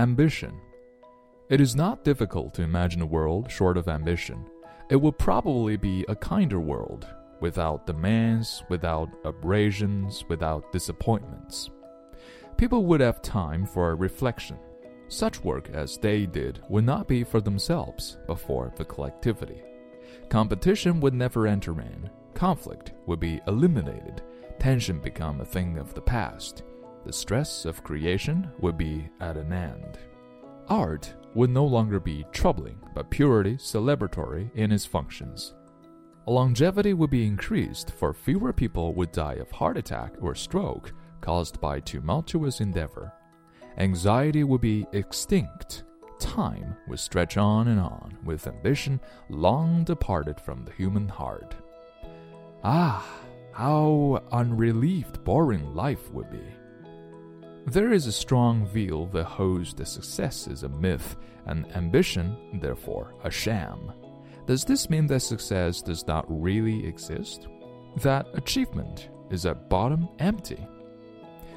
ambition. It is not difficult to imagine a world short of ambition. It will probably be a kinder world, without demands, without abrasions, without disappointments. People would have time for reflection. Such work as they did would not be for themselves, but for the collectivity. Competition would never enter in, conflict would be eliminated, tension become a thing of the past, the stress of creation would be at an end. Art would no longer be troubling, but purely celebratory in its functions. Longevity would be increased, for fewer people would die of heart attack or stroke caused by tumultuous endeavor. Anxiety would be extinct. Time would stretch on and on, with ambition long departed from the human heart. Ah, how unrelieved boring life would be! There is a strong view that holds that success is a myth and ambition, therefore, a sham. Does this mean that success does not really exist? That achievement is at bottom empty?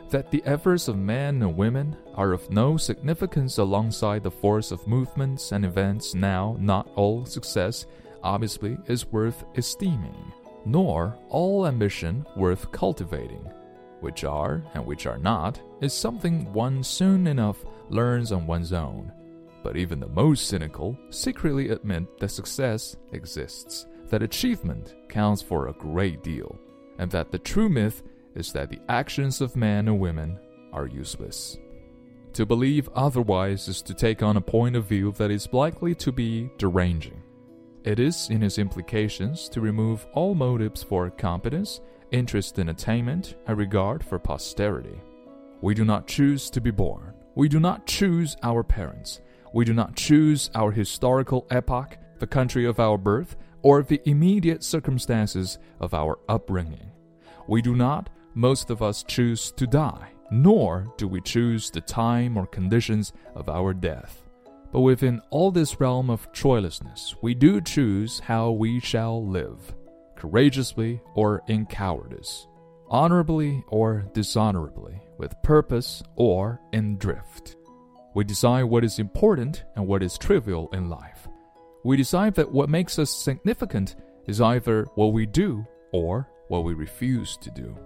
that the efforts of men and women are of no significance alongside the force of movements and events now not all success obviously is worth esteeming, nor all ambition worth cultivating. Which are and which are not is something one soon enough learns on one's own. But even the most cynical secretly admit that success exists, that achievement counts for a great deal, and that the true myth is that the actions of men and women are useless. To believe otherwise is to take on a point of view that is likely to be deranging. It is, in its implications, to remove all motives for competence, interest in attainment, and regard for posterity. We do not choose to be born. We do not choose our parents. We do not choose our historical epoch, the country of our birth, or the immediate circumstances of our upbringing. We do not most of us choose to die, nor do we choose the time or conditions of our death. But within all this realm of choicelessness, we do choose how we shall live courageously or in cowardice, honorably or dishonorably, with purpose or in drift. We decide what is important and what is trivial in life. We decide that what makes us significant is either what we do or what we refuse to do.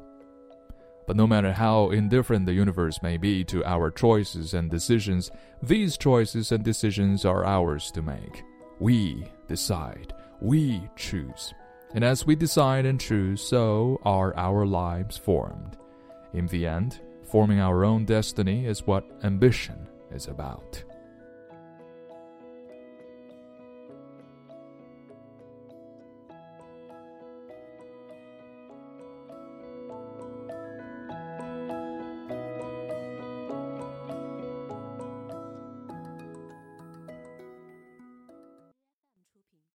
But no matter how indifferent the universe may be to our choices and decisions, these choices and decisions are ours to make. We decide, we choose. And as we decide and choose, so are our lives formed. In the end, forming our own destiny is what ambition is about.